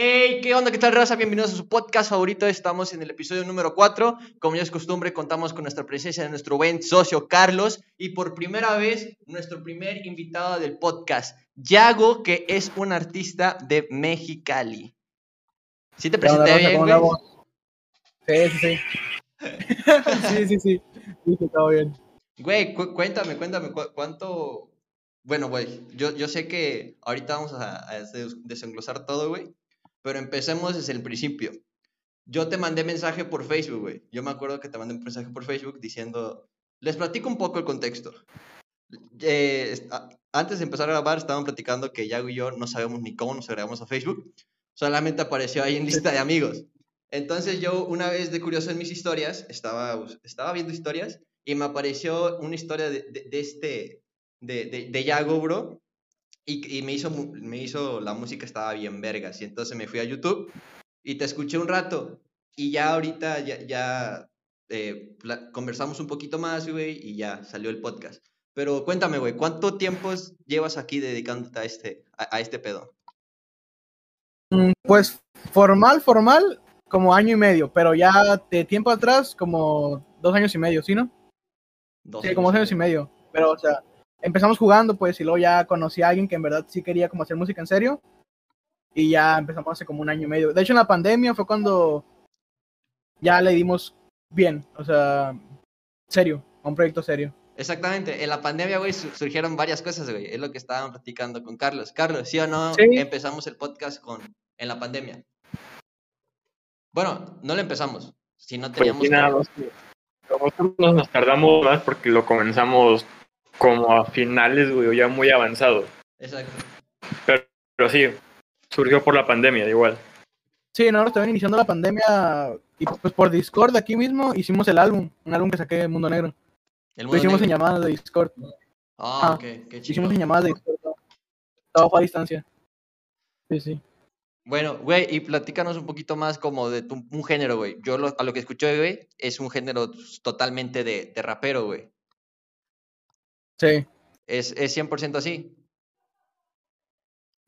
Hey, ¿qué onda? ¿Qué tal, raza? Bienvenidos a su podcast favorito. Estamos en el episodio número 4. Como ya es costumbre, contamos con nuestra presencia de nuestro buen socio Carlos y por primera vez nuestro primer invitado del podcast, Yago, que es un artista de Mexicali. ¿Sí te presenté bien, güey? Sí, sí, sí. sí, sí, sí. Sí, todo bien. Güey, cuéntame, cuéntame, ¿cuánto...? Bueno, güey, yo, yo sé que ahorita vamos a, a desenglosar todo, güey. Pero empecemos desde el principio. Yo te mandé mensaje por Facebook, güey. Yo me acuerdo que te mandé un mensaje por Facebook diciendo, les platico un poco el contexto. Eh, antes de empezar a grabar, estaban platicando que Yago y yo no sabemos ni cómo nos agregamos a Facebook. Solamente apareció ahí en lista de amigos. Entonces yo una vez de curioso en mis historias, estaba, estaba viendo historias y me apareció una historia de, de, este, de, de, de Yago, bro, y, me, hizo, me hizo, la música estaba bien vergas. Y entonces me fui a YouTube y te escuché un rato. Y ya ahorita ya, ya eh, conversamos un poquito más, güey, y ya salió el podcast. Pero cuéntame, güey, ¿cuánto tiempo llevas aquí dedicándote a este, a, este pedo? Mm, pues formal, formal, como año y medio, pero ya de tiempo atrás, como dos años y medio, ¿sí, no? Dos sí, como dos años y medio. Pero, o sea, empezamos jugando, pues, y luego ya conocí a alguien que en verdad sí quería como hacer música en serio. Y ya empezamos hace como un año y medio. De hecho, en la pandemia fue cuando ya le dimos bien, o sea, serio, un proyecto serio. Exactamente, en la pandemia, güey, surgieron varias cosas, güey. Es lo que estaban platicando con Carlos. Carlos, ¿sí o no? Empezamos el podcast con en la pandemia. Bueno, no lo empezamos, si no pues nos tardamos más porque lo comenzamos como a finales, güey, ya muy avanzado. Exacto. Pero, pero sí, surgió por la pandemia, igual. Sí, no, estaban iniciando la pandemia y pues por Discord aquí mismo hicimos el álbum, un álbum que saqué Mundo Negro. lo hicimos en llamadas de Discord. Ah, ok, qué chido. Hicimos en llamadas de Discord. Estaba a distancia. Sí, sí. Bueno, güey, y platícanos un poquito más como de tu, un género, güey. Yo a lo que escuché, güey, es un género totalmente de, de rapero, güey. Sí. ¿Es, es 100% así?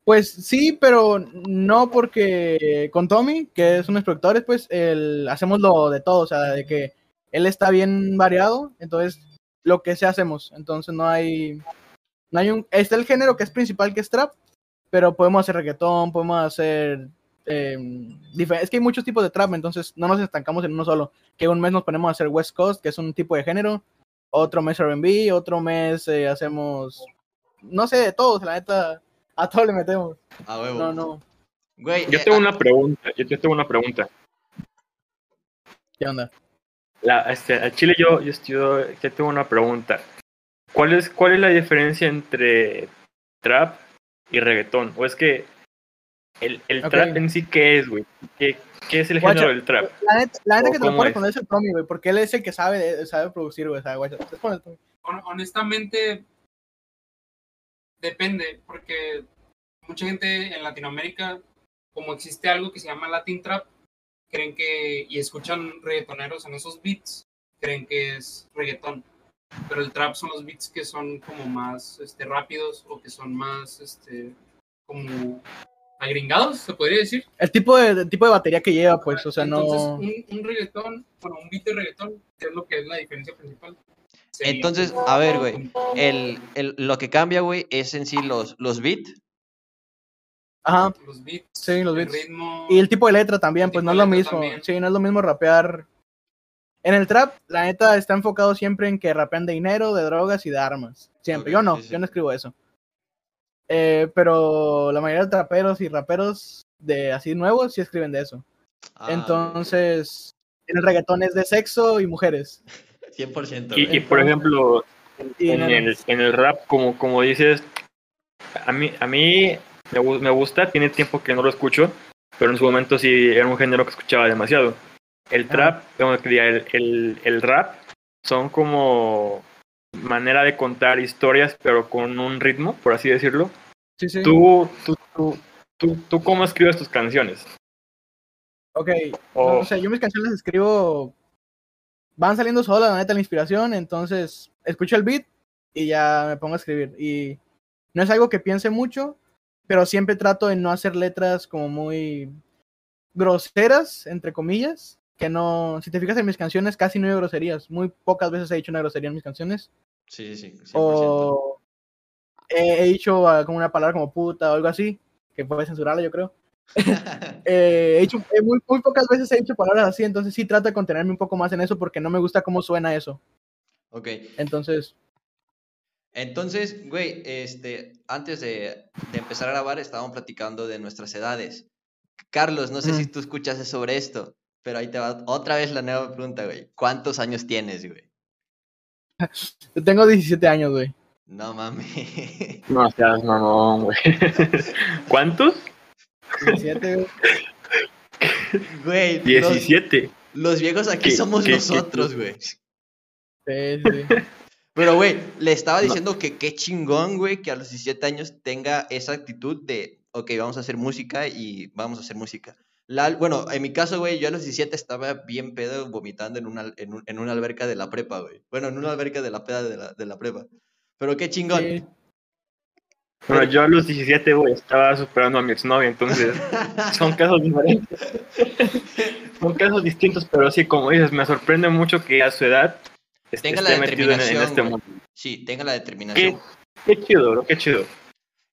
Pues sí, pero no porque con Tommy, que es los productores, pues el, hacemos lo de todo, o sea, de que él está bien variado, entonces lo que sea hacemos, entonces no hay, no hay un, está el género que es principal que es trap, pero podemos hacer reggaetón, podemos hacer, eh, es que hay muchos tipos de trap, entonces no nos estancamos en uno solo, que un mes nos ponemos a hacer West Coast, que es un tipo de género, otro mes RB, otro mes eh, hacemos, no sé, de todos, la neta, a todos le metemos. A huevo. No, no. Güey, yo tengo eh, una pregunta, yo, tengo una pregunta. ¿Qué onda? La, este, a Chile yo, yo, estudio, yo tengo una pregunta. ¿Cuál es, ¿Cuál es la diferencia entre trap y reggaetón? ¿O es que el, el trap en sí qué es, güey? ¿Qué, ¿Qué es el género del trap? La neta, que te lo puede poner es el Tommy, güey, porque él es el que sabe, sabe producir, güey, sabe, Honestamente, depende, porque mucha gente en Latinoamérica, como existe algo que se llama Latin Trap, creen que, y escuchan reggaetoneros en esos beats, creen que es reggaetón. Pero el trap son los beats que son como más este, rápidos o que son más este, como agringados, se podría decir. El tipo de, tipo de batería que lleva, pues, o sea, Entonces, no. Un, un reggaetón, bueno, un beat de reggaetón, que es lo que es la diferencia principal. Entonces, a ver, güey, el, el, lo que cambia, güey, es en sí los, los beats. Ajá. Los beats. Sí, los beats. y el tipo de letra también, pues no es lo mismo. Sí, no es lo mismo rapear. En el trap, la neta está enfocado siempre en que rapean de dinero, de drogas y de armas. Siempre. yo no, yo no escribo eso. Eh, pero la mayoría de traperos y raperos de así nuevos sí escriben de eso. Ah, Entonces, en el reggaetón es de sexo y mujeres. 100%. Y, y por ejemplo, en, el, en el rap, como, como dices, a mí, a mí me, me gusta, tiene tiempo que no lo escucho, pero en su momento sí era un género que escuchaba demasiado. El trap, el, el, el rap, son como manera de contar historias, pero con un ritmo, por así decirlo. Sí, sí. ¿Tú, tú, tú, tú, tú cómo escribes tus canciones? Ok, o sea, yo mis canciones escribo, van saliendo solas, la neta, la inspiración, entonces escucho el beat y ya me pongo a escribir. Y no es algo que piense mucho, pero siempre trato de no hacer letras como muy groseras, entre comillas, que no, si te fijas en mis canciones, casi no hay groserías, muy pocas veces he dicho una grosería en mis canciones. Sí, sí, sí. 100%. O he, dicho ah, como una palabra como puta o algo así, que puede censurarla, yo creo. Eh, he hecho, eh, muy, muy pocas veces he dicho palabras así, entonces sí trato de contenerme un poco más en eso porque no me gusta cómo suena eso. ok. Entonces, Entonces, güey, este, antes de, de empezar a grabar estábamos platicando de nuestras edades. Carlos, no sé si tú escuchaste sobre esto, pero ahí te va otra vez la nueva pregunta, güey. ¿Cuántos años tienes, güey? yo tengo 17 años, güey. No mames. No seas mamón, güey. ¿Cuántos? 17, güey. Güey, los, 17. los viejos aquí ¿Qué- somos qué- qué- nosotros, güey. Sí, sí. Pero, güey, le estaba No. diciendo que qué chingón, güey, que a los 17 años tenga esa actitud de, ok, vamos a hacer música y vamos a hacer música. La, bueno, en mi caso, güey, yo a los 17 estaba bien pedo vomitando en una, en, un- en una alberca de la prepa, güey. Bueno, en una alberca de la peda de la, de la prepa. Pero qué chingón. Sí. Bueno, yo a los 17, güey, estaba superando a mi exnovia, entonces son casos diferentes. Son casos distintos, pero sí, como dices, me sorprende mucho que a su edad esté, Tenga la esté metido en, en determinación, este mundo. Sí, tenga la determinación. Qué, qué chido, bro, qué chido.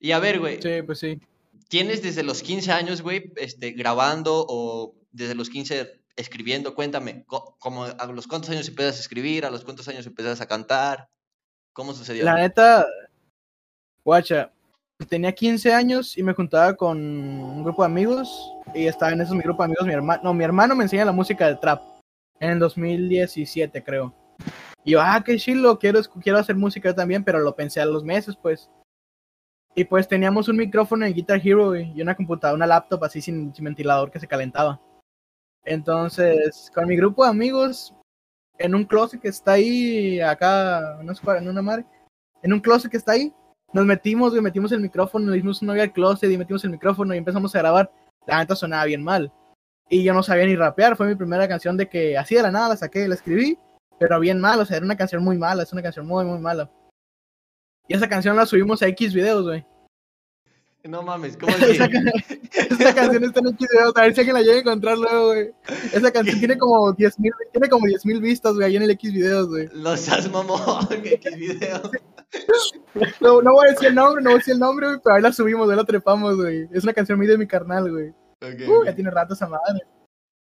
Y a ver, güey, Sí, pues sí. ¿tienes desde los 15 años, güey, este, grabando o desde los 15 escribiendo? Cuéntame, como ¿a los cuántos años empiezas a escribir? ¿A los cuántos años empiezas a cantar? ¿Cómo? La neta, guacha, tenía 15 años y me juntaba con un grupo de amigos y estaba en esos mi grupo de amigos mi hermano, no, mi hermano me enseña la música de trap en el 2017 creo. Y yo, ah, qué chilo, quiero, quiero hacer música también, pero lo pensé a los meses pues. Y pues teníamos un micrófono en Guitar Hero y una computadora, una laptop así sin, sin ventilador que se calentaba. Entonces, con mi grupo de amigos, en un closet que está ahí, acá, no sé en una madre, en un closet que está ahí, nos metimos, güey, metimos el micrófono, le dimos un novia al closet y metimos el micrófono y empezamos a grabar. La neta sonaba bien mal. Y yo no sabía ni rapear, fue mi primera canción de que así de la nada la saqué, la escribí, pero bien mal, o sea, era una canción muy mala, es una canción muy, muy mala. Y esa canción la subimos a X videos, güey. No mames, ¿cómo así? Esa, ca- esa canción está en X videos, a ver si alguien la llega a encontrar luego, güey. Esa canción tiene como 10 mil, tiene como 10 mil vistas, güey, ahí en el X videos, güey. Los has mamón, X video. No, no voy a decir el nombre, no voy a decir el nombre, güey, pero ahí la subimos, ahí la trepamos, güey. Es una canción muy de mi carnal, güey. Uh, ya tiene rato esa madre.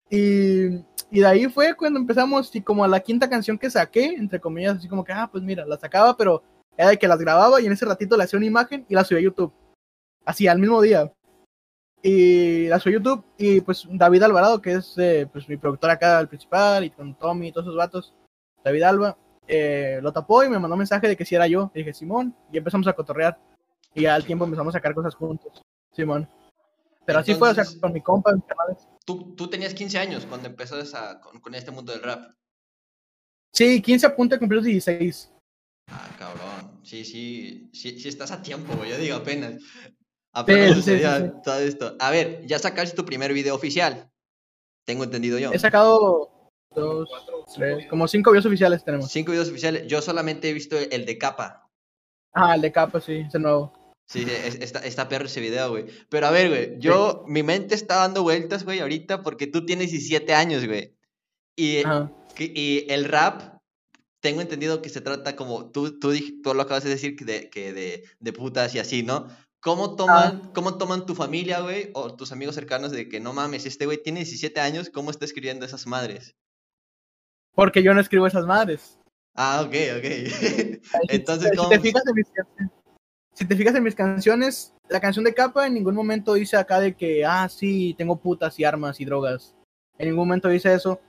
Y, y de ahí fue cuando empezamos, y como a la quinta canción que saqué, entre comillas, así como que, ah, pues mira, la sacaba, pero era de que las grababa y en ese ratito le hacía una imagen y la subía a YouTube. Así, al mismo día. Y la subí a YouTube y pues David Alvarado, que es eh, pues mi productor acá, el principal, y con Tommy y todos esos vatos, David Alba, eh, lo tapó y me mandó un mensaje de que si era yo. Y dije, Simón, y empezamos a cotorrear. Y ya al tiempo empezamos a sacar cosas juntos. Simón. Pero así fue, o sea, con mi compa, mis canales. Tú, tú tenías 15 años cuando empezaste a- con, con este mundo del rap. Sí, 15 a punto de cumplir los 16. Ah, cabrón. Sí, sí, sí, sí estás a tiempo, güey. Yo digo apenas. Apenas Sí, sí, sí, todo esto. A ver, ya sacaste tu primer video oficial. Tengo entendido yo. He sacado dos, tres, como cinco videos oficiales tenemos. Cinco videos oficiales. Yo solamente he visto el de capa. Ah, el de capa, sí, ese nuevo. Sí, es- está, está perro ese video, güey. Pero a ver, güey, yo, mi mente está dando vueltas, güey, ahorita porque tú tienes 17 años, güey. Y, que- y el rap, tengo entendido que se trata como, tú, tú, tú lo acabas de decir, que de, que de, de putas y así, ¿no? ¿Cómo toman, ¿Cómo toman tu familia, güey, o tus amigos cercanos de que no mames, este güey tiene 17 años, ¿cómo está escribiendo esas madres? Porque yo no escribo esas madres. Ah, ok, ok. Si- Entonces, si, ¿cómo? te fijas en mis canciones, si te fijas en mis canciones, la canción de capa en ningún momento dice acá de que, ah, sí, tengo putas y armas y drogas. En ningún momento dice eso.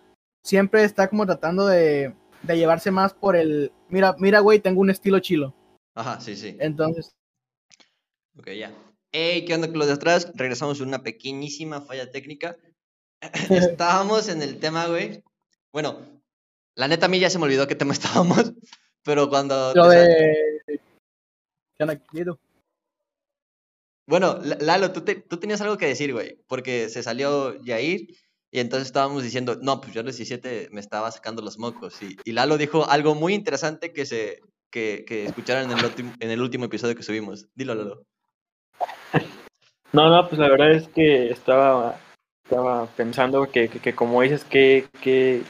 Siempre está como tratando de, de llevarse más por el, mira, mira, güey, tengo un estilo chilo. Ajá, sí, sí. Entonces, Ok, ya. Hey, ¿qué onda con los de atrás? Regresamos a una pequeñísima falla técnica. Estábamos en el tema, güey. Bueno, la neta a mí ya se me olvidó qué tema estábamos, pero cuando... lo de... ¿Qué onda, Guido? Bueno, La- Lalo, tú, te- tú tenías algo que decir, güey, porque se salió Yair y entonces estábamos diciendo, no, pues yo a los 17 me estaba sacando los mocos. Y, y Lalo dijo algo muy interesante que se que, que escucharon en el, en el último episodio que subimos. Dilo, Lalo. No, no, pues la verdad es que estaba, estaba pensando que, que, que como dices, que, que,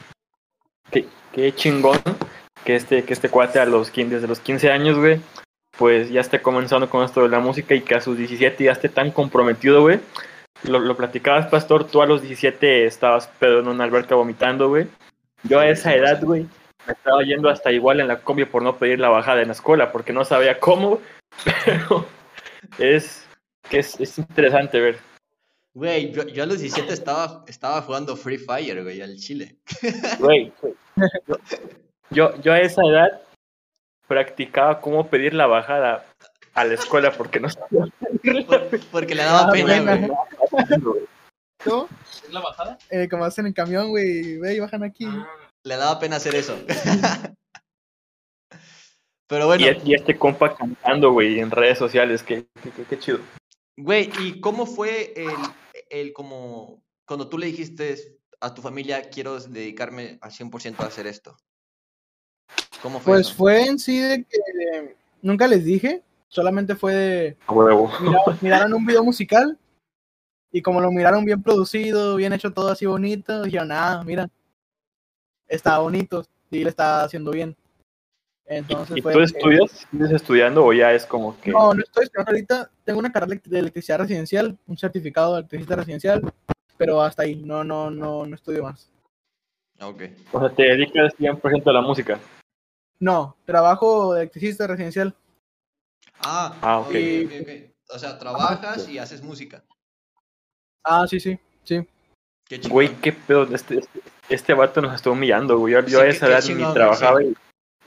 que, que chingón que este, que este cuate a los 15, desde los 15 años, güey, pues ya esté comenzando con esto de la música y que a sus 17 ya esté tan comprometido, güey. Lo, lo platicabas, Pastor, tú a los 17 estabas pedo en una alberca vomitando, güey. Yo a esa edad, güey, me estaba yendo hasta igual en la combi por no pedir la bajada en la escuela, porque no sabía cómo, pero es, que es, es interesante ver. Güey, yo, yo a los 17 estaba, estaba jugando Free Fire, güey, al Chile. Güey, yo, yo, yo a esa edad practicaba cómo pedir la bajada a la escuela porque no sabía. Por- porque le daba Ah, pena, güey. ¿Tú? ¿Es la bajada? Eh, como hacen en camión, güey, ve y bajan aquí. Ah, Le daba pena hacer eso. Pero bueno, Y, y este compa cantando, güey, en redes sociales, que, que, que- que chido. güey, ¿y cómo fue el, el como cuando tú le dijiste a tu familia quiero dedicarme al 100% a hacer esto? ¿Cómo fue Pues eso? fue en sí de que nunca les dije, solamente fue de huevo. miraron, miraron un video musical y como lo miraron bien producido, bien hecho todo así bonito, dijeron, ah, mira, está bonito, sí le está haciendo bien. Entonces ¿Y fue tú que- estudias? ¿Sigues estudiando o ya es como que.? No, no estoy estudiando ahorita, tengo una carrera de electricidad residencial, un certificado de electricista residencial, pero hasta ahí, no, no, no, no estudio más. Ah, Ok. O sea, te dedicas 100% a la música. No, trabajo de electricista residencial. Ah, Ah, ok, ok. ok, ok. O sea, trabajas y haces música. Ah, sí, sí, sí. Qué. Güey, qué pedo. Este, este, este vato nos está humillando, güey. Yo, yo Sí, a esa qué edad ni trabajaba. sí. y-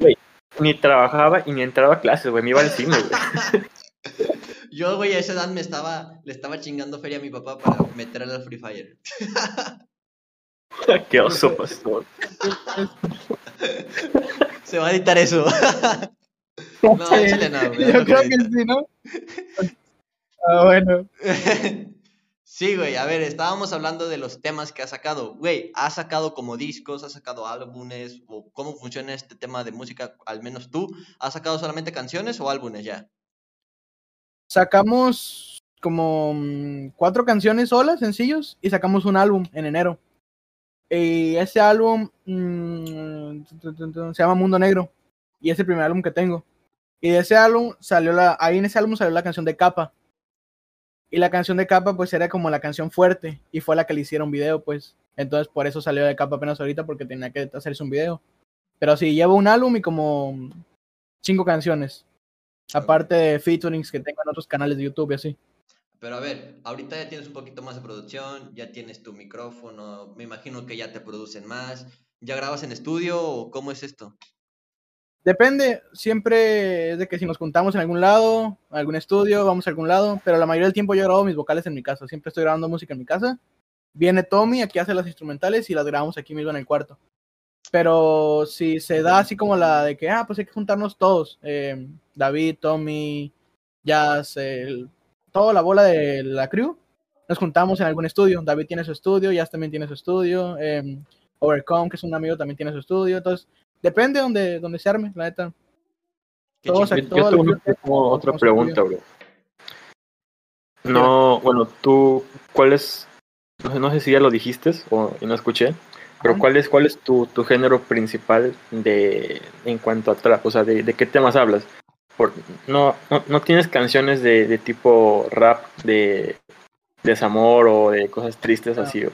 güey, ni trabajaba y ni entraba a clases, güey. Me iba al cine, güey. Yo, güey, a esa edad me estaba, le estaba chingando feria a mi papá para meterle al Free Fire. qué oso, pastor. Se va a editar eso. no, échale no, güey, Yo creo que sí, ¿no? Ah, bueno. Sí, güey, a ver, estábamos hablando de los temas que ha sacado. Güey, ¿has sacado como discos, has sacado álbumes? ¿O cómo funciona este tema de música? Al menos tú, ¿has sacado solamente canciones o álbumes ya? Sacamos como mm, cuatro canciones solas, sencillos, y sacamos un álbum en enero. Y ese álbum mm, se llama Mundo Negro. Y es el primer álbum que tengo. Y de ese álbum salió la. Ahí en ese álbum salió la canción de Capa. Y la canción de Capa, pues era como la canción fuerte. Y fue la que le hicieron video, pues. Entonces por eso salió de Capa apenas ahorita, porque tenía que hacerse un video. Pero sí, llevo un álbum y como cinco canciones. Aparte de featurings que tengo en otros canales de YouTube y así. Pero a ver, ahorita ya tienes un poquito más de producción, ya tienes tu micrófono, me imagino que ya te producen más. ¿Ya grabas en estudio o cómo es esto? Depende, siempre es de que si nos juntamos en algún lado, algún estudio, vamos a algún lado, pero la mayoría del tiempo yo grabo mis vocales en mi casa, siempre estoy grabando música en mi casa. Viene Tommy, aquí hace las instrumentales y las grabamos aquí mismo en el cuarto. Pero si se da así como la de que, ah, pues hay que juntarnos todos, eh, David, Tommy, Jazz, el- toda la bola de la crew, nos juntamos en algún estudio. David tiene su estudio, Jazz también tiene su estudio, eh, Overcome, que es un amigo, también tiene su estudio. Entonces, depende donde, donde se arme, la neta. Todos. Yo, tengo, otra pregunta, bro. No, bueno, tú, ¿cuál es? No sé, no sé si ya lo dijiste o y no escuché, pero. ¿cuál es, cuál es tu, tu género principal de en cuanto a trap? O sea, ¿de, de qué temas hablas? Por, no, no, no tienes canciones de, de tipo rap, de desamor o de cosas tristes No. así. o-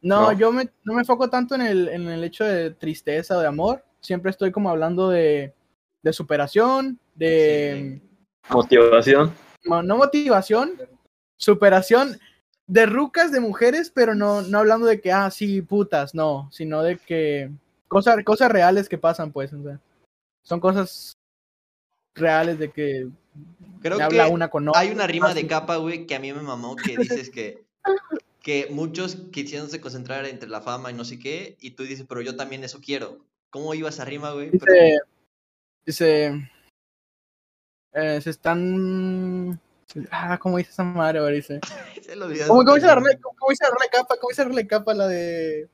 No, No. yo me, no me enfoco tanto en el, en el hecho de tristeza o de amor. Siempre estoy como hablando de, de superación, de Motivación. mo- no motivación, superación de rucas de mujeres, pero no, no hablando de que, ah, sí, putas, no, sino de que cosas, cosas reales que pasan, pues, o sea, son cosas reales de que Creo que habla una con otra. hay una rima de capa, güey, que a mí me mamó, que dices que, que muchos quisiéndose concentrar entre la fama y no sé qué, y tú dices, pero yo también eso quiero. ¿Cómo iba esa rima, güey? Pero- Dice, eh, se están, ah, ¿cómo dice esa madre? ahora Dice, Se lo ¿Cómo, cómo dice la capa? ¿Cómo dice la capa? La de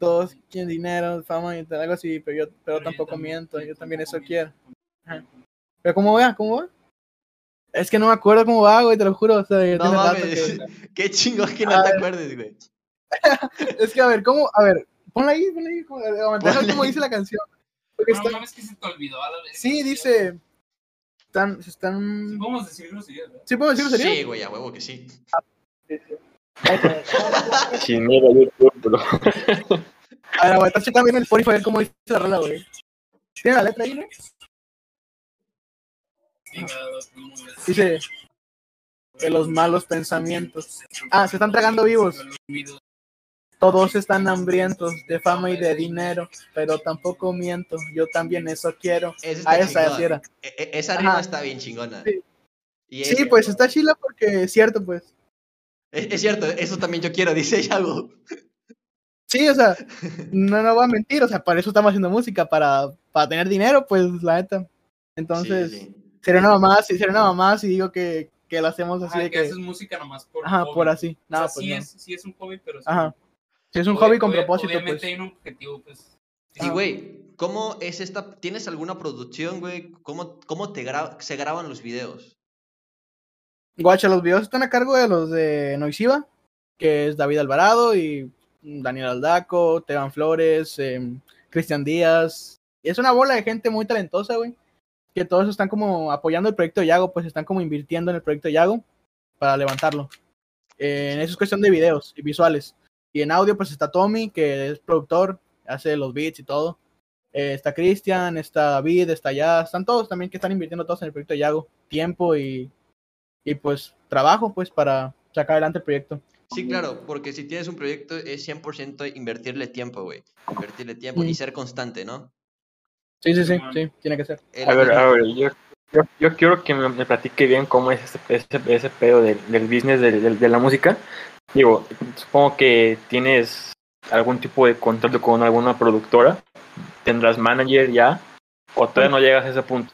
todos quieren dinero, fama y tal, algo así, pero yo, pero tampoco también- miento, yo también eso quiero. Ajá. Pero ¿cómo va? ¿Cómo va? Es que no me acuerdo cómo va, güey, te lo juro. O sea, No mames. que- Qué chingón que no A te ver. acuerdes, güey. Es que, a ver, ¿cómo? A ver, ponla ahí, ponla ahí. como- cómo ahí. dice la canción. Porque No está- mames que se te olvidó a la vez. Sí, dice. Están, se Sí, están. podemos decir groserías, ¿verdad? ¿Sí puedo decirlo serio? Sí, güey, a huevo que sí. Sin miedo a YouTube, bro. A ver, güey, estás checando bien el Spotify a ver cómo dice la rola, güey. ¿Tiene la letra ahí, güey? Dice. De los malos pensamientos. Ah, se están tragando vivos. Todos están hambrientos de fama y de dinero, pero tampoco miento. Yo también eso quiero. A esa, era. E- e- esa rima Ajá. está bien chingona. Sí. Y Sí, pues está chila porque es cierto, pues. Es, es cierto, eso también yo quiero, dice Yago. Sí, o sea, no, no voy a mentir, o sea, para eso estamos haciendo música, para, para tener dinero, pues, la neta. Entonces, Sí, sí. sería una mamá, si sería una mamá si digo que, que lo hacemos así Ajá, de que que, haces música nomás por ajá, hobby. por así. O No, sea, pues sí, no. es, sí es un hobby, pero sí. Ajá. Si es un hobby con propósito, Obviamente pues. hay un objetivo, pues. Y güey, ¿cómo es esta? ¿Tienes alguna producción, güey? ¿Cómo, cómo te gra- se graban los videos? Guacha, los videos están a cargo de los de Noisiva, que es David Alvarado y Daniel Aldaco, Teban Flores, em, Cristian Díaz. Es una bola de gente muy talentosa, güey. Que todos están como apoyando el proyecto de Yago, pues están como invirtiendo en el proyecto de Yago para levantarlo. Eh, en eso es cuestión de videos y visuales. Y en audio, pues está Tommy, que es productor, hace los beats y todo. Eh, está Cristian, está David, está ya, están todos también que están invirtiendo todos en el proyecto de Yago. Tiempo y, y pues trabajo, pues para sacar adelante el proyecto. Sí, claro, porque si tienes un proyecto es 100% invertirle tiempo, güey. Invertirle tiempo y Mm. ser constante, ¿no? Sí, sí, sí, sí, tiene que ser. Es A ver, a ver, yo, yo, yo quiero que me, me platique bien cómo es ese, ese, ese pedo del, del business de, de- de la música. Digo, supongo que tienes algún tipo de contrato con alguna productora. ¿Tendrás manager ya? ¿O todavía no llegas a ese punto?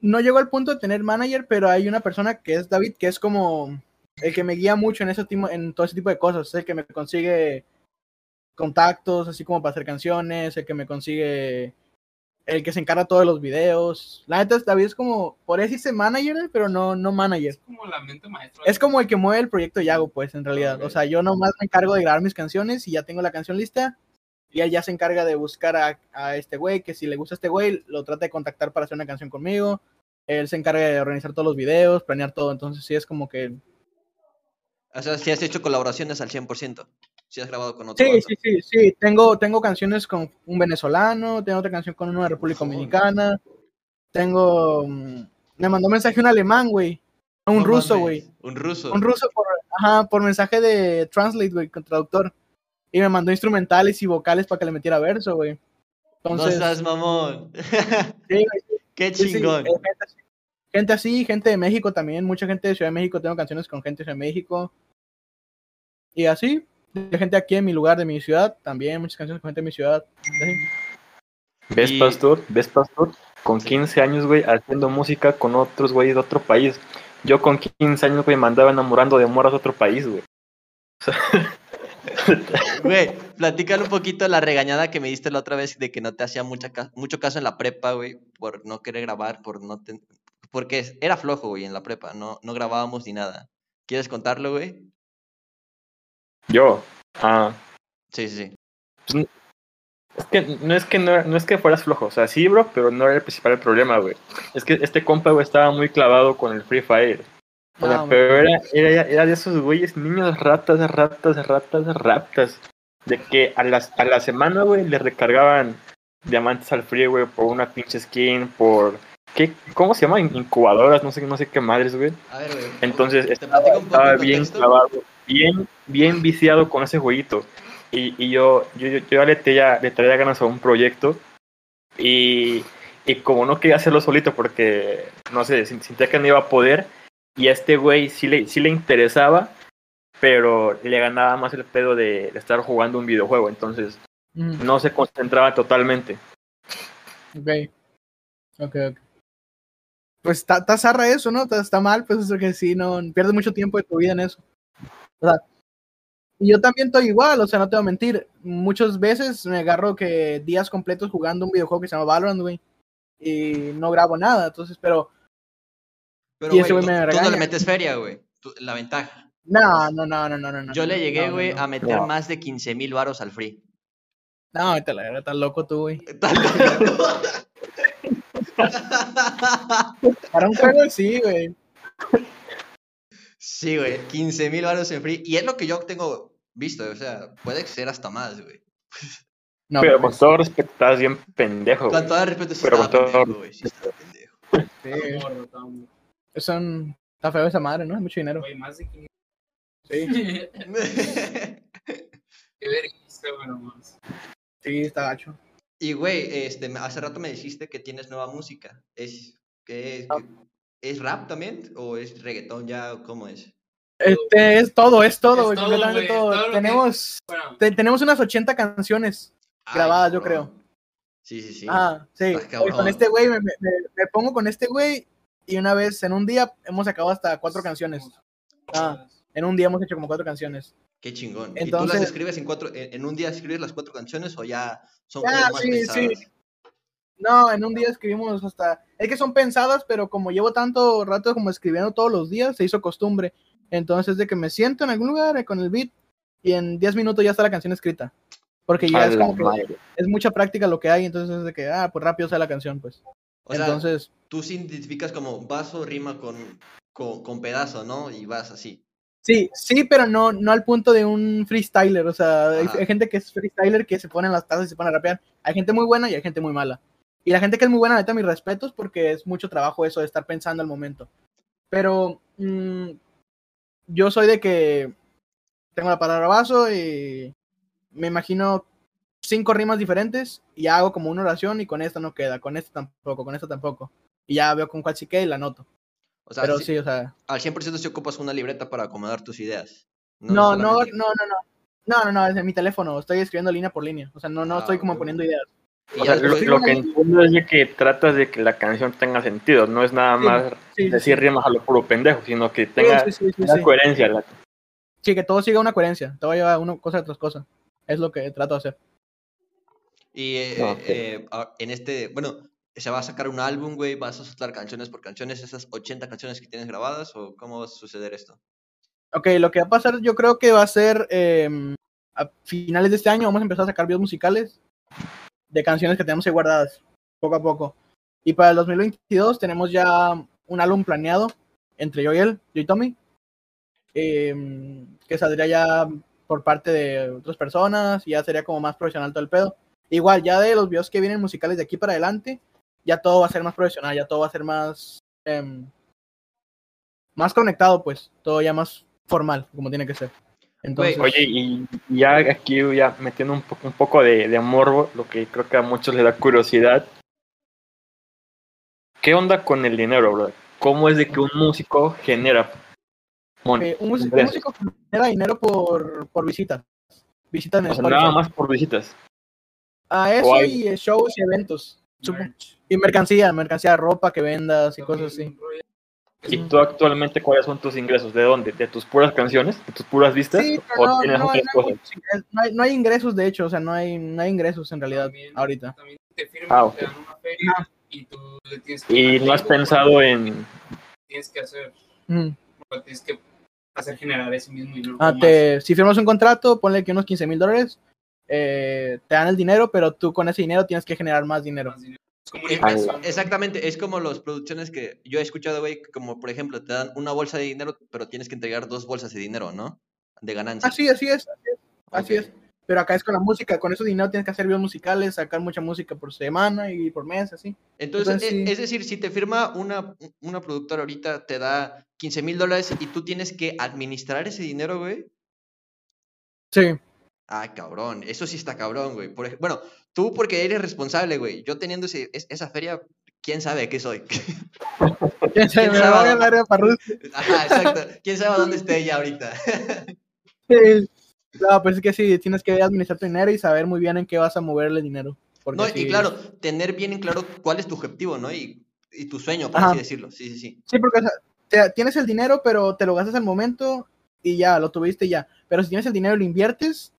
No llego al punto de tener manager, pero hay una persona que es David, que es como el que me guía mucho en ese tipo, en todo ese tipo de cosas. Es el que me consigue contactos, así como para hacer canciones, el que me consigue, el que se encarga todo de los videos. La neta, David es como, por decirse manager, pero no, no manager. Es como la mente maestra. Es como el que mueve el proyecto Yago, pues, en realidad. O sea, yo nomás me encargo de grabar mis canciones y ya tengo la canción lista. Y él ya se encarga de buscar a, a este güey, que si le gusta a este güey, lo trata de contactar para hacer una canción conmigo. Él se encarga de organizar todos los videos, planear todo. Entonces, sí es como que. O sea, si has hecho colaboraciones al 100%. Si has grabado con otro Sí, vato. sí, sí, sí. Tengo, tengo canciones con un venezolano, tengo otra canción con uno de República. Dominicana. Tengo. mm, Me mandó mensaje un alemán, güey. Un No ruso, güey. Un ruso. Un ruso por, ajá, por mensaje de Translate, güey, con traductor. Y me mandó instrumentales y vocales para que le metiera verso, güey. No Entonces, seas mamón. sí, Qué sí, sí, chingón. eh, gente, así, gente así, gente de México también, mucha gente de Ciudad de México, tengo canciones con gente de Ciudad de México. Y así, de gente aquí en mi lugar, de mi ciudad, también muchas canciones con gente de mi ciudad. ¿Ves, Y- Pastor? ¿Ves, Pastor? Con Sí. 15 años, güey, haciendo música con otros güeyes de otro país. Yo con 15 años, güey, me andaba enamorando de moras de otro país, güey. Güey, platícale un poquito la regañada que me diste la otra vez de que no te hacía mucha ca- mucho caso en la prepa, güey, por no querer grabar, por no ten- porque era flojo, güey, en la prepa, no, no grabábamos ni nada. ¿Quieres contarlo, güey? Yo, ah, Sí, sí, sí. Es que no es que no, no es que fueras flojo, o sea, sí, bro, pero no era el principal problema, güey. Es que este compa, güey, estaba muy clavado con el Free Fire. O sea, Ah, pero era, era, era de esos güeyes, niños ratas, ratas, ratas, ratas. De que a, las, a la semana, güey, le recargaban diamantes al Free, güey, por una pinche skin, por... ¿qué, ¿Cómo se llama? Incubadoras, no sé, no sé qué madres, güey. A ver, güey. Entonces ¿te estaba, bien clavado, bien, bien viciado con ese jueguito. Y, y yo, yo, yo, le, traía, le traía ganas a un proyecto. Y, y como no quería hacerlo solito porque, no sé, sentía que no iba a poder. Y a este güey sí le, sí le interesaba, pero le ganaba más el pedo de, de estar jugando un videojuego. Entonces Mm, no se concentraba totalmente. ok. Ok, ok. Pues está, zarra eso, ¿no? Está, está mal, pues eso que sí, no, pierdes mucho tiempo de tu vida en eso. O sea, y yo también estoy igual, o sea, no te voy a mentir. Muchas veces me agarro que días completos jugando un videojuego que se llama Valorant, güey. Y no grabo nada, entonces, pero Pero, Y ese güey, güey tú, me tú no le metes feria, güey. La ventaja. No, no, no, no, no, no. Yo le llegué, no, no, güey, no. a meter más de 15 mil varos al free. No, te la estás loco tú, güey. Para un juego sí, güey. Sí, güey, 15 mil varos en free. Y es lo que yo tengo visto, o sea, puede ser hasta más, güey. No, pero con pues, todo respeto, estás bien pendejo. Con todo el respeto, sí Pero con todo- pendejo, güey, sí estaba pendejo. sí, Morro, está un- son... Está feo esa madre, ¿no? Es mucho dinero. güey, más de 500. Sí, Qué vergüenza, güey, nomás. sí, está gacho. y, güey, este, hace rato me dijiste que tienes nueva música. ¿Es, qué, Ah. ¿Es rap también? ¿O es reggaetón ya? ¿Cómo es? Este es todo, es todo, Es güey, todo, completamente güey, todo. todo lo que- tenemos, Bueno, te- tenemos unas 80 canciones. Grabadas, yo cabrón. Sí, sí, sí. Ah, sí. Oye, con este güey me, me- pongo con este güey y una vez en un día hemos sacado hasta cuatro canciones. Ah. En un día hemos hecho como cuatro canciones. Qué chingón. ¿Y tú las Entonces- escribes en cuatro, en, en un día escribes las cuatro canciones o ya son Ah, cosas más sí, pensadas? sí. No, en un día escribimos hasta. Es que son pensadas, pero como llevo tanto rato como escribiendo todos los días, se hizo costumbre. Entonces, de que me siento en algún lugar eh, con el beat y en 10 minutos ya está la canción escrita. Porque ya A es como que madre. es mucha práctica lo que hay, entonces es de que, ah, pues rápido sale la canción, pues. O sea, entonces, tú sí identificas como vaso rima con, con, con pedazo, ¿no? Y vas así. sí, sí, pero no, no al punto de un freestyler. O sea, hay, hay gente que es freestyler que se pone en las tazas y se pone a rapear. Hay gente muy buena y hay gente muy mala. Y la gente que es muy buena, neta, mis respetos, porque es mucho trabajo eso de estar pensando al momento. Pero mm, yo soy de que tengo la palabra vaso y me imagino cinco rimas diferentes y hago como una oración y con esta no queda, con esta tampoco, con esta tampoco. Y ya veo con cuál sí queda y la anoto. O sea, Pero sí- sí, o sea, al 100% si ocupas una libreta para acomodar tus ideas. no, no, no, solamente- no, no. No, no, no, es en mi teléfono, estoy escribiendo línea por línea. O sea, no, no Ah, estoy como poniendo ideas. Y O sea, lo, lo que entiendo es de que tratas de que la canción tenga sentido, no es nada Sí, más Sí, sí, decir rimas a lo puro pendejo, sino que tenga sí, sí, sí, una sí. coherencia. la- Sí, que todo siga una coherencia. Todo lleva una cosa tras cosa. Es lo que trato de hacer. Y eh, Ok. eh, ah, en este, bueno, se va a sacar un álbum, güey, vas a soltar canciones por canciones, esas 80 canciones que tienes grabadas, o cómo va a suceder esto? Ok, lo que va a pasar yo creo que va a ser eh, a finales de este año vamos a empezar a sacar videos musicales de canciones que tenemos ahí guardadas, poco a poco. Y para el 2022 tenemos ya un álbum planeado entre yo y él, yo y Tommy, eh, que saldría ya por parte de otras personas y ya sería como más profesional todo el pedo. Igual, ya de los videos que vienen musicales de aquí para adelante, ya todo va a ser más profesional, ya todo va a ser más... em, más conectado, pues, todo ya más formal, como tiene que ser. Entonces, Oye, y ya aquí ya metiendo un, po- un poco de, de morbo, lo que creo que a muchos les da curiosidad. ¿Qué onda con el dinero, bro? ¿Cómo es de que un músico genera eh, un, músico, un ingresos? músico genera dinero por, por visitas. Visitas en O sea, nada más por visitas. A eso hay- y shows y eventos. Merch. Y mercancía, mercancía, ropa que vendas y cosas así. ¿Y tú actualmente cuáles son tus ingresos? ¿De dónde? ¿De tus puras canciones? ¿De tus puras vistas? Sí, ¿O pero no, tienes no, hay- otras no hay cosas? no hay- no hay ingresos, de hecho, o sea, no hay, no hay ingresos en realidad También- ahorita. También te firman, Ah, ok. te dan una feria y tú le tienes que ¿Y no has pensado en, Tienes que hacer, Ujú. tienes que hacer generar ese mismo dinero. Ah, te- si firmas un contrato, ponle que unos 15 mil dólares, eh, te dan el dinero, pero tú con ese dinero tienes que generar más dinero. Más dinero. Es. Exactamente, es como las producciones que yo he escuchado, güey, como por ejemplo te dan una bolsa de dinero, pero tienes que entregar dos bolsas de dinero, ¿no? De ganancia. Así, así es, así es. Así es. Pero acá es con la música, con ese dinero tienes que hacer videos musicales, sacar mucha música por semana y por mes, así. Entonces, Entonces, e- sí. es decir, si te firma una, una productora ahorita, te da 15 mil dólares y tú tienes que administrar ese dinero, güey. Sí. Ah, cabrón, eso sí está cabrón, güey. Por bueno, tú porque eres responsable, güey. Yo teniendo ese- esa feria, quién sabe qué soy. ¿Quién sabe? Me sabe? voy a dar para Rusia. Ajá, exacto. Quién sabe dónde esté ella ahorita. Sí. No, pues es que sí, tienes que administrar tu dinero y saber muy bien en qué vas a moverle dinero. No, sí- y claro, tener bien en claro cuál es tu objetivo, ¿no? Y, y tu sueño, por Ajá. así decirlo. Sí, sí, sí. Sí, porque o sea, te- tienes el dinero, pero te lo gastas al momento y ya, lo tuviste y ya. Pero si tienes el dinero y lo inviertes,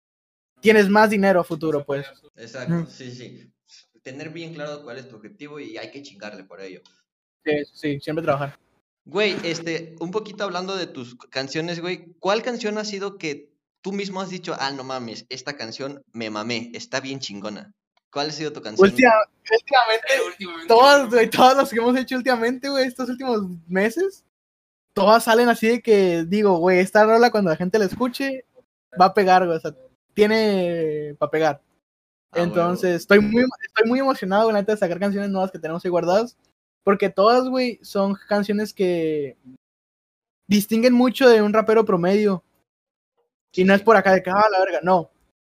tienes más dinero a futuro, pues. Exacto, sí, sí. Tener bien claro cuál es tu objetivo y hay que chingarle por ello. Sí, sí, siempre trabajar. Güey, este, un poquito hablando de tus canciones, güey, ¿cuál canción ha sido que tú mismo has dicho, ah, no mames, esta canción me mamé, está bien chingona? ¿Cuál ha sido tu canción? Última- últimamente, últimamente, todas, güey, todas las que hemos hecho últimamente, güey, estos últimos meses, todas salen así de que digo, güey, esta rola cuando la gente la escuche va a pegar, güey, o sea, tiene para pegar. Ah. Entonces, estoy muy, estoy muy emocionado, la neta, de sacar canciones nuevas que tenemos ahí guardadas. Porque todas, güey, son canciones que distinguen mucho de un rapero promedio. Y no es por acá de que, ah, la verga, no.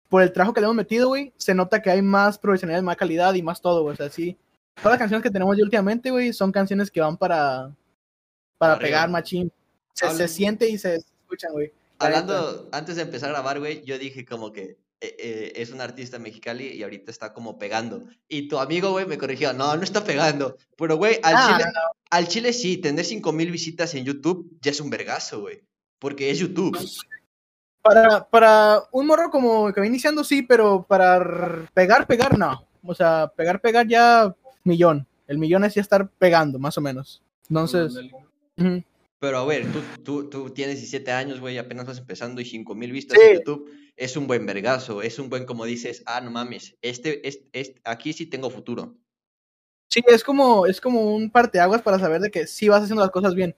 Por el trabajo que le hemos metido, güey, se nota que hay más profesionalidad, más calidad y más todo, güey. O sea, sí. Todas las canciones que tenemos ya últimamente, güey, son canciones que van para, para Arriba. pegar machín. Se, se siente y se escuchan, güey. Hablando, antes de empezar a grabar, güey, yo dije como que eh, eh, es un artista mexicali y ahorita está como pegando. Y tu amigo, güey, me corrigió, no, no está pegando. Pero, güey, al, Ah, chile, al chile sí, tener 5000 visitas en YouTube ya es un vergazo, güey. Porque es YouTube. Para, para un morro como que va iniciando, sí, pero para pegar, pegar, no. O sea, pegar, pegar ya millón. El millón es ya estar pegando, más o menos. Entonces, ujú. Pero a ver, tú, tú, tú tienes 17 años, güey, apenas vas empezando y 5000 vistas Sí. en YouTube es un buen vergazo. Es un buen, como dices, ah, no mames, este, este, este- aquí sí tengo futuro. sí, es como, es como un parteaguas para saber de que sí vas haciendo las cosas bien.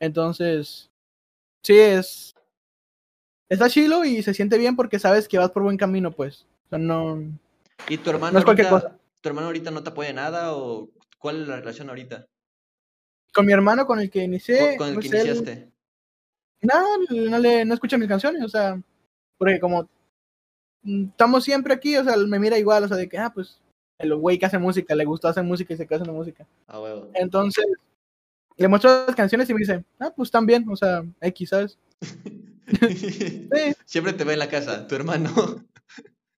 Entonces, sí, es. Está chilo y se siente bien porque sabes que vas por buen camino, pues. O sea, no. ¿Y tu hermano, No es cualquier ahorita, cosa. tu hermano ahorita no te apoya nada o cuál es la relación ahorita? Con mi hermano con el que inicié. con, el pues, que él- iniciaste. nada, no le no escucha mis canciones, o sea, porque como mm, estamos siempre aquí, o sea, me mira igual, o sea, de que, ah, pues, el güey que hace música, le gustó hacer música y se queda haciendo música. Ah, huevo. Entonces, le muestro las canciones y me dice, ah, pues también, o sea, X, ¿sabes? Sí, Siempre te ve en la casa, tu hermano.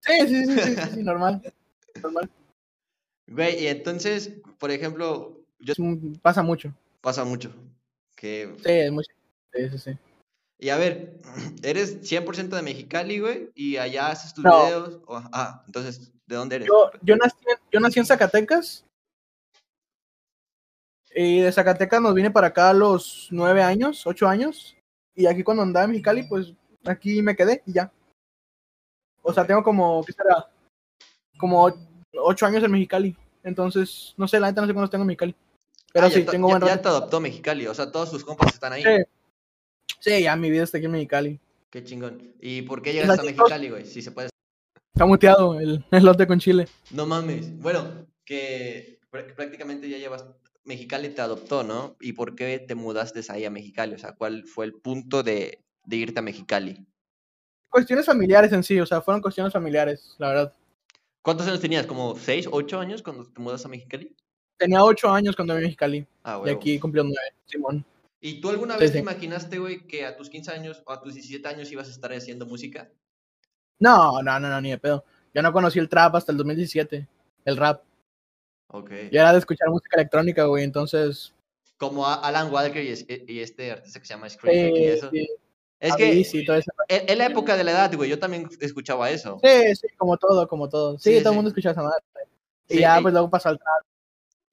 sí, sí, sí, sí, sí, sí, normal. Normal. Güey, y entonces, por ejemplo, yo pasa mucho. Pasa mucho. Que... Sí, es mucho. Sí, sí, sí. Y a ver, eres 100% de Mexicali, güey, y allá haces tus No. videos. ah, entonces, ¿de dónde eres? Yo, yo, nací en, yo nací en Zacatecas. Y de Zacatecas nos vine para acá a los nueve años, ocho años. Y aquí cuando andaba en Mexicali, pues aquí me quedé y ya. O sea, tengo como, ¿qué será? Como ocho años en Mexicali. Entonces, no sé, la neta no sé cuántos tengo en Mexicali. Pero Ah, ya sí, te- tengo ya, buen ya te adoptó Mexicali, o sea, todos tus compas están ahí. Sí. Sí, ya mi vida está aquí en Mexicali. Qué chingón. ¿Y por qué llegaste a Mexicali, güey? Si se puede. Está muteado el, el lote con chile. No mames. Bueno, que pr- prácticamente ya llevas. Mexicali te adoptó, ¿no? ¿Y por qué te mudaste ahí a Mexicali? O sea, ¿cuál fue el punto de, de irte a Mexicali? Cuestiones familiares en sí, o sea, fueron cuestiones familiares, la verdad. ¿Cuántos años tenías? ¿Como seis, ocho años cuando te mudas a Mexicali? Tenía ocho años cuando a Mexicali. Ah, Y aquí cumplió nueve, Simón. ¿Y tú alguna Sí, vez te sí. imaginaste, güey, que a tus 15 años o a tus 17 años ibas a estar haciendo música? No, no, no, no, ni de pedo. Yo no conocí el trap hasta el 2017, el rap. Ok. Yo era de escuchar música electrónica, güey, entonces... Como Alan Walker y, es- y este artista que se llama Scream y eh, eso. sí, Es que y en, en la época de la edad, güey, yo también escuchaba eso. Sí, sí, como todo, como todo. Sí, Sí, todo sí. el mundo escuchaba esa madre. Y Sí, ya, y- pues luego pasó al trap.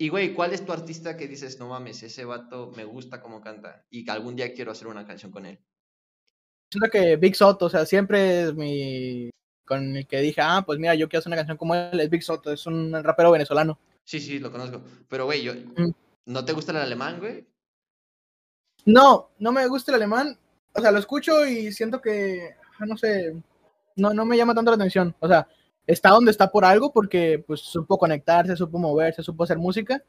Y, güey, ¿cuál es tu artista que dices, no mames, ese vato me gusta cómo canta y que algún día quiero hacer una canción con él? Siento que Big Soto, o sea, siempre es mi... Con el que dije, ah, pues mira, yo quiero hacer una canción como él, es Big Soto, es un rapero venezolano. Sí, sí, lo conozco. Pero, güey, yo... ¿no te gusta el alemán, güey? No, no me gusta el alemán. O sea, lo escucho y siento que, ah, no sé, no, no me llama tanto la atención. O sea, está donde está por algo porque pues supo conectarse, supo moverse, supo hacer música,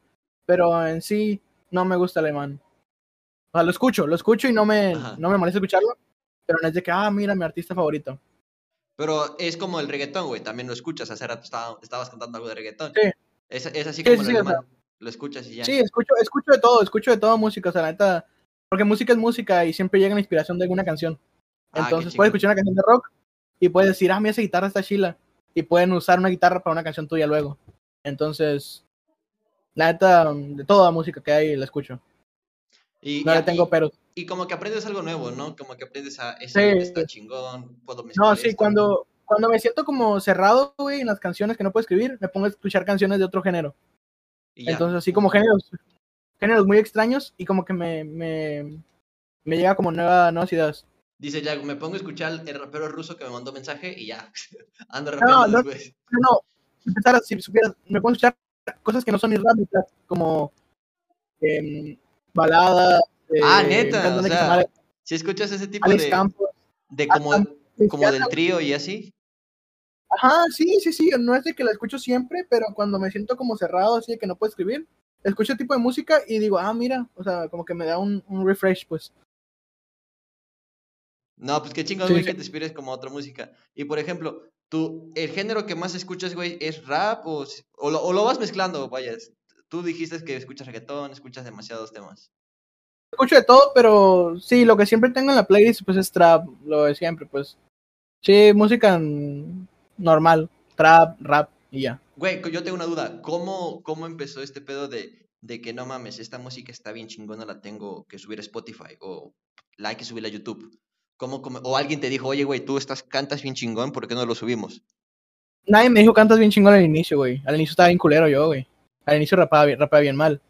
pero en sí no me gusta alemán. O sea, lo escucho, lo escucho y no me, Ajá. no me molesta escucharlo, pero no es de que, ah, mira, mi artista favorito. Pero es como el reggaetón, güey, también lo escuchas. Hace rato estaba- estabas cantando algo de reggaetón. Sí. Es, es así Sí, como sí, el sí, o sea, alemán. Lo escuchas y ya. Sí, escucho, escucho de todo, escucho de todo música, o sea, la neta, porque música es música y siempre llega la inspiración de alguna canción. Ah, Entonces chingón. puedes escuchar una canción de rock y puedes decir, ah, mira, esa guitarra está chila. Y pueden usar una guitarra para una canción tuya luego. Entonces, la neta, de toda música que hay la escucho. Y, No y- le tengo pero. Y como que aprendes algo nuevo, ¿no? Como que aprendes a ese Sí. está chingón, puedo No, sí, esto. cuando, cuando me siento como cerrado, güey, en las canciones que no puedo escribir, me pongo a escuchar canciones de otro género. Y. Entonces, así como géneros, géneros muy extraños y como que me, me, me llega como nueva, nuevas ideas. Dice ya, me pongo a escuchar el rapero ruso que me mandó mensaje y ya. Ando rapeando no, después. no, no, si supieras, me pongo a escuchar cosas que no son ni rap como em, baladas. Ah, eh, neta, un cantante o sea, Si escuchas ese tipo Alex de, Campos. de Ah, como, Campos, como del trío y así. Ajá, sí, sí, sí, no es de que la escucho siempre, pero cuando me siento como cerrado, así de que no puedo escribir, escucho tipo de música y digo, ah, mira, o sea, como que me da un, un refresh, pues. No, pues qué chingón, güey, sí. que te inspires como a otra música. Y por ejemplo, tú, el género que más escuchas, güey, es rap o, o, lo, o lo vas mezclando, vayas. Tú dijiste que escuchas reggaetón, escuchas demasiados temas. Escucho de todo, pero sí, lo que siempre tengo en la playlist, pues es trap, lo de siempre, pues. Sí, música normal, trap, rap y ya. Güey, yo tengo una duda. ¿Cómo, cómo empezó este pedo de, de que no mames, esta música está bien chingona, la tengo que subir a Spotify o la hay que subirla a YouTube? ¿Cómo, cómo- o alguien te dijo, oye, güey, tú estás, cantas bien chingón, ¿por qué no lo subimos? Nadie me dijo cantas bien chingón al inicio, güey. Al inicio estaba bien culero yo, güey. Al inicio rapaba bien, rapaba bien mal.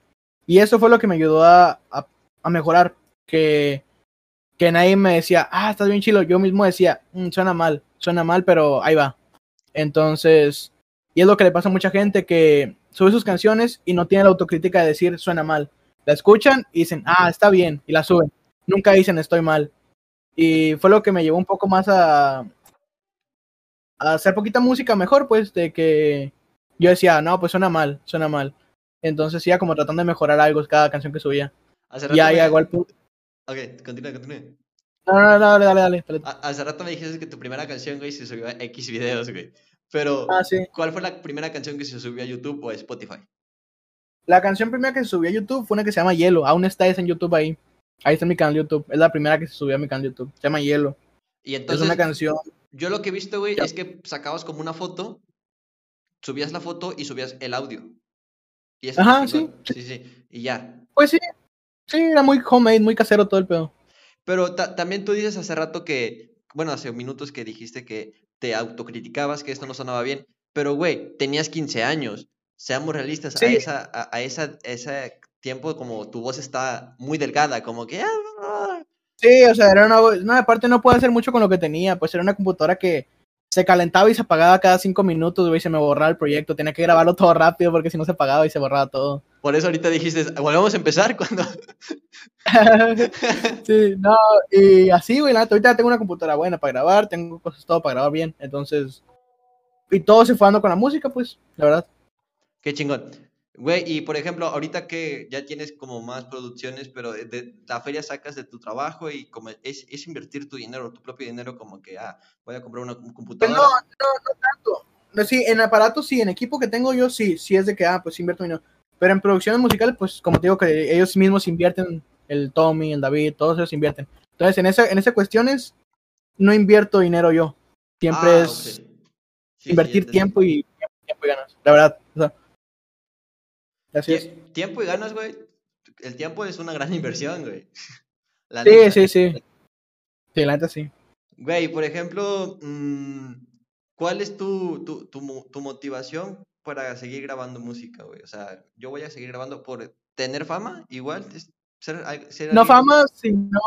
Y eso fue lo que me ayudó a, a, a mejorar. Que, que nadie me decía, ah, estás bien chilo. Yo mismo decía, "Mm, suena mal, suena mal, pero ahí va. Entonces, y es lo que le pasa a mucha gente que sube sus canciones y no tiene la autocrítica de decir suena mal. La escuchan y dicen, ah, está bien, y la suben. Nunca dicen estoy mal. Y fue lo que me llevó un poco más a, a hacer poquita música mejor, pues, de que yo decía, no, pues suena mal, suena mal. Entonces iba como tratando de mejorar algo cada canción que subía. Y ya me- llegó al punto. Ok, continúa, continúa. No, no, no, dale, dale, dale. Hace rato me dijiste que tu primera canción, güey, se subió a X videos, güey. Pero, Ah, sí. ¿cuál fue la primera canción que se subió a YouTube o a Spotify? La canción primera que se subió a YouTube fue una que se llama Hielo. Aún está esa en YouTube ahí. Ahí está mi canal de YouTube. Es la primera que se subió a mi canal de YouTube. Se llama Hielo. Y es entonces, una canción. yo lo que he visto, güey, es que sacabas como una foto, subías la foto y subías el audio. Y Ajá, chingón. sí. Sí, Y ya. Pues sí. Sí, era muy homemade, muy casero todo el pedo. Pero ta- también tú dices hace rato que, bueno, hace minutos que dijiste que te autocriticabas, que esto no sonaba bien. Pero, güey, tenías 15 años. Seamos realistas, a, Sí. esa, a, a esa, ese tiempo como tu voz está muy delgada, como que... ah, Sí, o sea, era una voz- No, aparte no puedo hacer mucho con lo que tenía. Pues era una computadora que se calentaba y se apagaba cada cinco minutos, güey. Se me borraba el proyecto. Tenía que grabarlo todo rápido porque si no se apagaba y se borraba todo. Por eso ahorita dijiste, volvemos a empezar cuando... sí, no, y así, güey, ahorita tengo una computadora buena para grabar, tengo cosas todo para grabar bien, entonces, y todo se fue dando con la música, pues, la verdad. Qué chingón. Güey, y por ejemplo, ahorita que ya tienes como más producciones, pero de, de la feria sacas de tu trabajo y como es, es invertir tu dinero, tu propio dinero, como que, ah, voy a comprar una Pues computadora. no, no, no tanto. No, sí, en aparatos sí, en equipo que tengo yo sí, sí es de que, ah, pues invierto dinero. Pero en producciones musicales, pues como te digo, que ellos mismos invierten, el Tommy, el David, todos ellos invierten. Entonces, en, esa, en esas cuestiones, no invierto dinero yo. Siempre Ah, es. Sí, invertir tiempo, y, tiempo y ganas, la verdad. O sea, así es. Tie- Tiempo y ganas, güey. El tiempo es una gran inversión, güey. La Sí, neta. sí, sí. Sí, la neta sí. Güey, por ejemplo, mm, ¿cuál es tu, tu, tu, tu motivación para seguir grabando música, güey? O sea, yo voy a seguir grabando por tener fama, igual, ser, ser No fama, sino,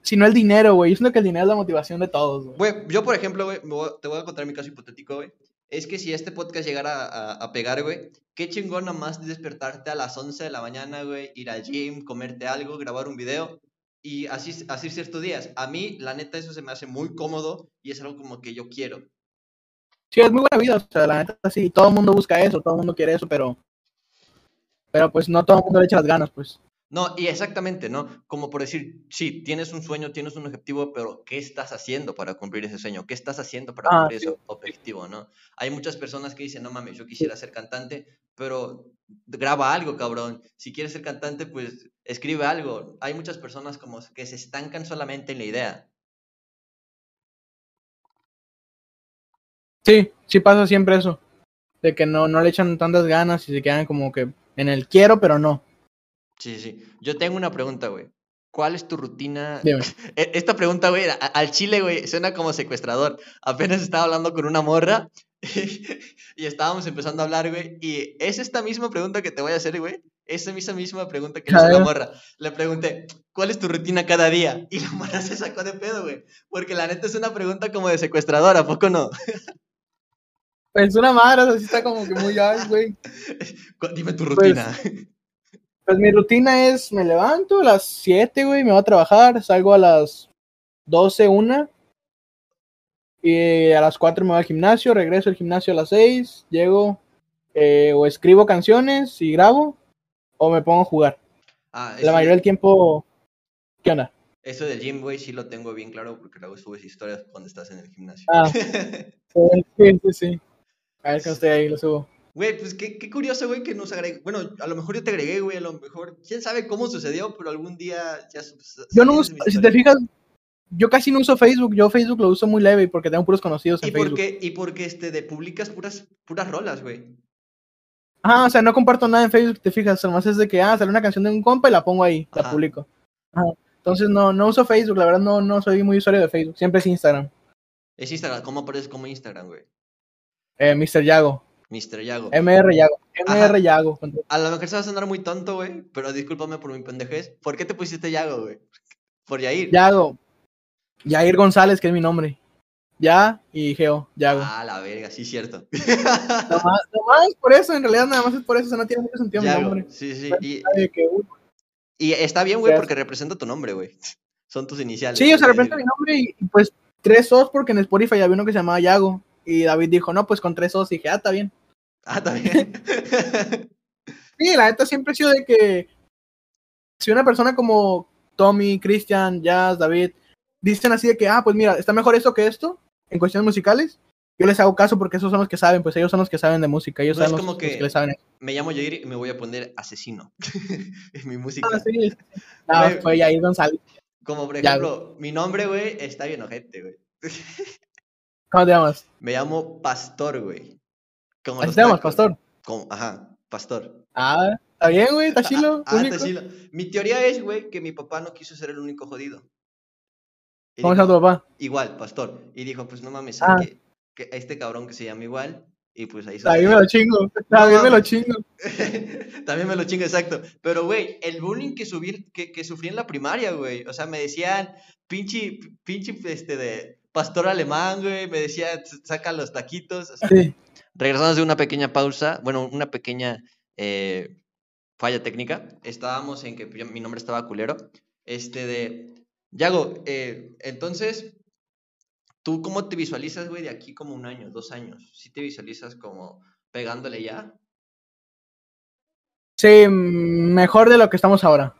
sino el dinero, güey. Yo siento que el dinero es la motivación de todos, güey. Güey, yo, por ejemplo, güey, te voy a contar mi caso hipotético, güey. Es que si este podcast llegara a, a pegar, güey, qué chingón nomás despertarte a las 11 de la mañana, güey, ir al gym, comerte algo, grabar un video y así, así ciertos días. A mí, la neta, eso se me hace muy cómodo y es algo como que yo quiero. Sí, es muy buena vida, o sea, la neta sí. Todo el mundo busca eso, todo el mundo quiere eso, pero. Pero pues no todo el mundo le echa las ganas, pues. No, y exactamente, ¿no? Como por decir, sí, tienes un sueño, tienes un objetivo, pero ¿qué estás haciendo para cumplir ese sueño? ¿Qué estás haciendo para Ah, cumplir sí. ese objetivo, no? Hay muchas personas que dicen, no mames, yo quisiera ser cantante, pero graba algo, cabrón. Si quieres ser cantante, pues escribe algo. Hay muchas personas como que se estancan solamente en la idea. Sí, sí pasa siempre eso. De que no, no le echan tantas ganas y se quedan como que en el quiero, pero no. Sí, sí. Yo tengo una pregunta, güey. ¿Cuál es tu rutina? Dime. E- Esta pregunta, güey, a- al chile, güey, suena como secuestrador. Apenas estaba hablando con una morra y estábamos empezando a hablar, güey, y es esta misma pregunta que te voy a hacer, güey. esa misma, misma pregunta que le hizo la morra. Le pregunté, ¿cuál es tu rutina cada día? Y la morra se sacó de pedo, güey. Porque la neta es una pregunta como de secuestrador, ¿a poco no? Pues una madre, así está como que muy ay, güey. Dime tu rutina. Pues, mi rutina es, me levanto a las 7, güey, me voy a trabajar, salgo a las 12, 1. Y a las 4 me voy al gimnasio, regreso al gimnasio a las 6, llego eh, o escribo canciones y grabo o me pongo a jugar. Ah, La mayoría del tiempo, ¿qué onda? Eso del gym, güey, sí lo tengo bien claro porque luego subes historias cuando estás en el gimnasio. Ah, sí, sí, sí. A ver que estoy ahí, lo subo. Güey, pues qué, qué curioso, güey, que nos agregue. Bueno, a lo mejor yo te agregué, güey, a lo mejor. Quién sabe cómo sucedió, pero algún día ya. Yo no uso, si te fijas, yo casi no uso Facebook. Yo Facebook lo uso muy leve porque tengo puros conocidos en ¿Y Facebook. Porque, y porque este, de publicas puras, puras rolas, güey. Ajá, o sea, no comparto nada en Facebook, te fijas, además es de que, ah, sale una canción de un compa y la pongo ahí, la publico. Ajá. Entonces no, no uso Facebook, la verdad no, no soy muy usuario de Facebook, siempre es Instagram. Es Instagram, ¿cómo apareces como Instagram, güey? Eh, Mr. Yago, Mr. Yago. MR Yago. MR Yago. A lo mejor se va a sonar muy tonto, güey, pero discúlpame por mi pendejez. ¿Por qué te pusiste Yago, güey? Por Yair. Yago, Yair González, que es mi nombre. Ya y Geo, Yago. Ah, la verga, sí, cierto. Nomás, nomás por eso, en realidad nada más es por eso, o sea, no tiene mucho sentido mi nombre. sí, sí. Y, sabe que, uh, y está bien, güey, porque representa tu nombre, güey. Son tus iniciales. Sí, o sea, representa mi nombre y, y, pues tres O's porque en Spotify había uno que se llamaba Yago. Y David dijo, no, pues con tres O's. Y dije, ah, está bien. Ah, también. Sí, la neta siempre ha sido de que si una persona como Tommy, Christian, Jazz, David, dicen así de que, ah, pues mira, está mejor esto que esto, en cuestiones musicales, yo les hago caso porque esos son los que saben, pues ellos son los que saben de música, ellos No es son los, como los que- que le saben. Me llamo Yair y me voy a poner asesino. en mi música. Ah, sí. No, fue Yair González. Como por Ya, ejemplo, mi nombre, güey, está bien ojete, güey. ¿Cómo te llamas? Me llamo Pastor, güey. Como tacos. pastor. Como- ajá, Pastor. Ah, está bien, güey, está chilo. Ah, está chilo. Mi teoría es, güey, que mi papá no quiso ser el único jodido. Y ¿Cómo se dijo, llama tu papá? Igual, Pastor. Y dijo, pues no mames, Ah. que, que a este cabrón que se llama igual. Y pues ahí También me lo chingo. También me lo chingo. También me lo chingo, exacto. Pero, güey, el bullying que, subí, que, que sufrí en la primaria, güey. O sea, me decían, pinche, pinche, este, de pastor alemán, güey. Me decían, saca los taquitos. o sea, Sí. Regresamos de una pequeña pausa, bueno, una pequeña eh, falla técnica. Estábamos en que yo- mi nombre estaba culero. Este de. Yago, eh, entonces, ¿tú cómo te visualizas, güey, de aquí como un año, dos años? ¿Sí te visualizas como pegándole ya? Sí, mejor de lo que estamos ahora.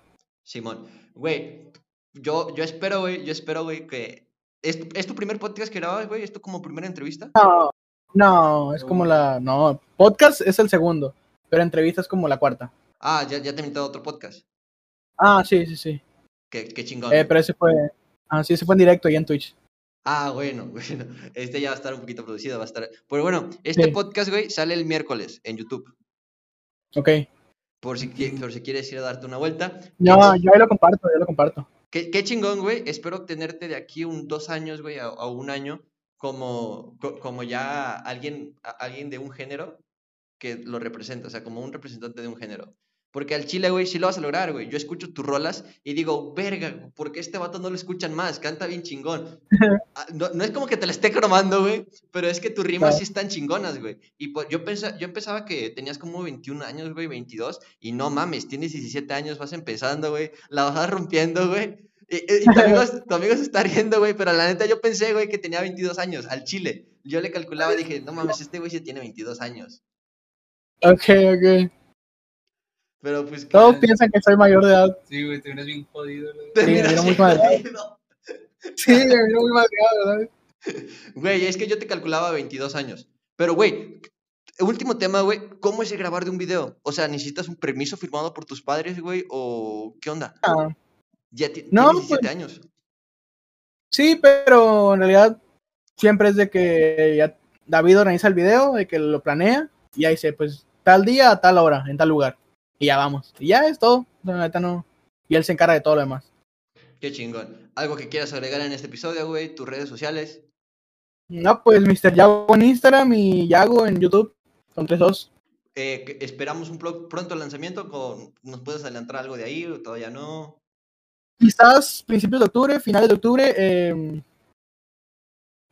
Simón, güey, yo, yo espero, güey, yo espero, güey, que. ¿Es, tu- ¿Es tu primer podcast que grabas, güey? ¿Es tu como primera entrevista? No, no, es como la. No, podcast es el segundo, pero entrevista es como la cuarta. Ah, ya, ya te he invitado a otro podcast. Ah, sí, sí, sí. Qué, qué chingón. Eh, pero ese fue. Ah, sí, ese fue en directo y en Twitch. Ah, bueno, bueno. Este ya va a estar un poquito producido, va a estar. Pero bueno, este Sí. podcast, güey, sale el miércoles en YouTube. Ok. Por si, por si quieres ir a darte una vuelta. No, yo ahí lo comparto, yo lo comparto. Qué, qué chingón, güey. Espero tenerte de aquí un dos años, güey, a, a un año, como, co- como ya alguien, alguien de un género que lo representa, o sea, como un representante de un género. Porque al chile, güey, sí lo vas a lograr, güey. Yo escucho tus rolas y digo, verga, ¿por qué este vato no lo escuchan más? Canta bien chingón. Ah, No, no es como que te la esté cromando, güey, pero es que tus rimas sí están chingonas, güey. Y pues, yo, pensa, yo empezaba que tenías como 21 años, güey, 22, y no mames, tienes 17 años, vas empezando, güey, la vas rompiendo, güey. Y, y- tu, amigo, tu amigo se está riendo, güey, pero la neta yo pensé, güey, que tenía 22 años, al chile. Yo le calculaba y dije, no mames, este güey sí tiene 22 años. Ok, ok. Pero pues... Todos claro, piensan que soy mayor de edad. Sí, güey, te vienes bien jodido. güey. terminas mira, muy siendo mal. jodido. Sí, me vino muy madreado, ¿verdad? Güey, es que yo te calculaba 22 años. Pero, güey, último tema, güey. ¿Cómo es el grabar de un video? O sea, ¿necesitas un permiso firmado por tus padres, güey? ¿O qué onda? Ah, Ya ti- No, tienes 17 pues- años. Sí, pero en realidad siempre es de que ya David organiza el video, de que lo planea y ahí dice, pues tal día, a tal hora, en tal lugar. Y ya vamos. Y ya es todo. Neta no. Y él se encarga de todo lo demás. Qué chingón. ¿Algo que quieras agregar en este episodio, güey? ¿Tus redes sociales? No, pues Mr. Yago en Instagram y Yago en YouTube. Son tres dos. eh, esperamos un pro- pronto lanzamiento. Con, ¿Nos puedes adelantar algo de ahí o todavía no? Quizás principios de octubre, finales de octubre eh,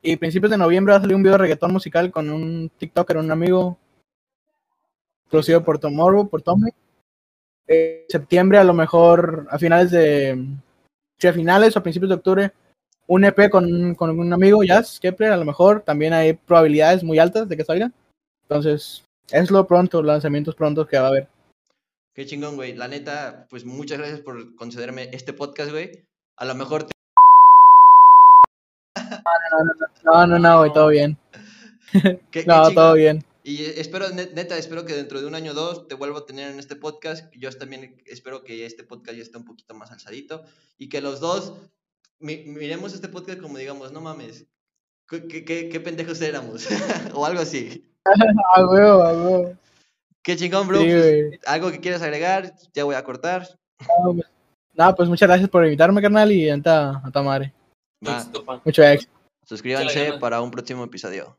y principios de noviembre va a salir un video de reggaetón musical con un TikToker, un amigo, producido por Tomorrow, por Tommy. Eh, septiembre a lo mejor a finales de a finales o a principios de octubre un EP con, con un amigo Jazz Kepler a lo mejor. También hay probabilidades muy altas de que salga. Entonces es lo pronto lanzamientos prontos que va a haber Qué chingón, güey. La neta, pues muchas gracias por concederme este podcast, güey. A lo mejor te- no no no güey todo bien qué- no todo bien Y espero, net- neta, espero que dentro de un año o dos te vuelva a tener en este podcast. Yo también espero que este podcast ya esté un poquito más alzadito y que los dos mi- miremos este podcast como digamos, no mames, ¿qué, qué- qué- qué pendejos éramos? o algo así. a huevo a huevo Qué chingón, bro. Sí, pues, algo que quieras agregar, ya voy a cortar. No, pues, no, pues muchas gracias por invitarme, carnal, y anta a ta madre. Mucho éxito. suscríbanse para un próximo episodio.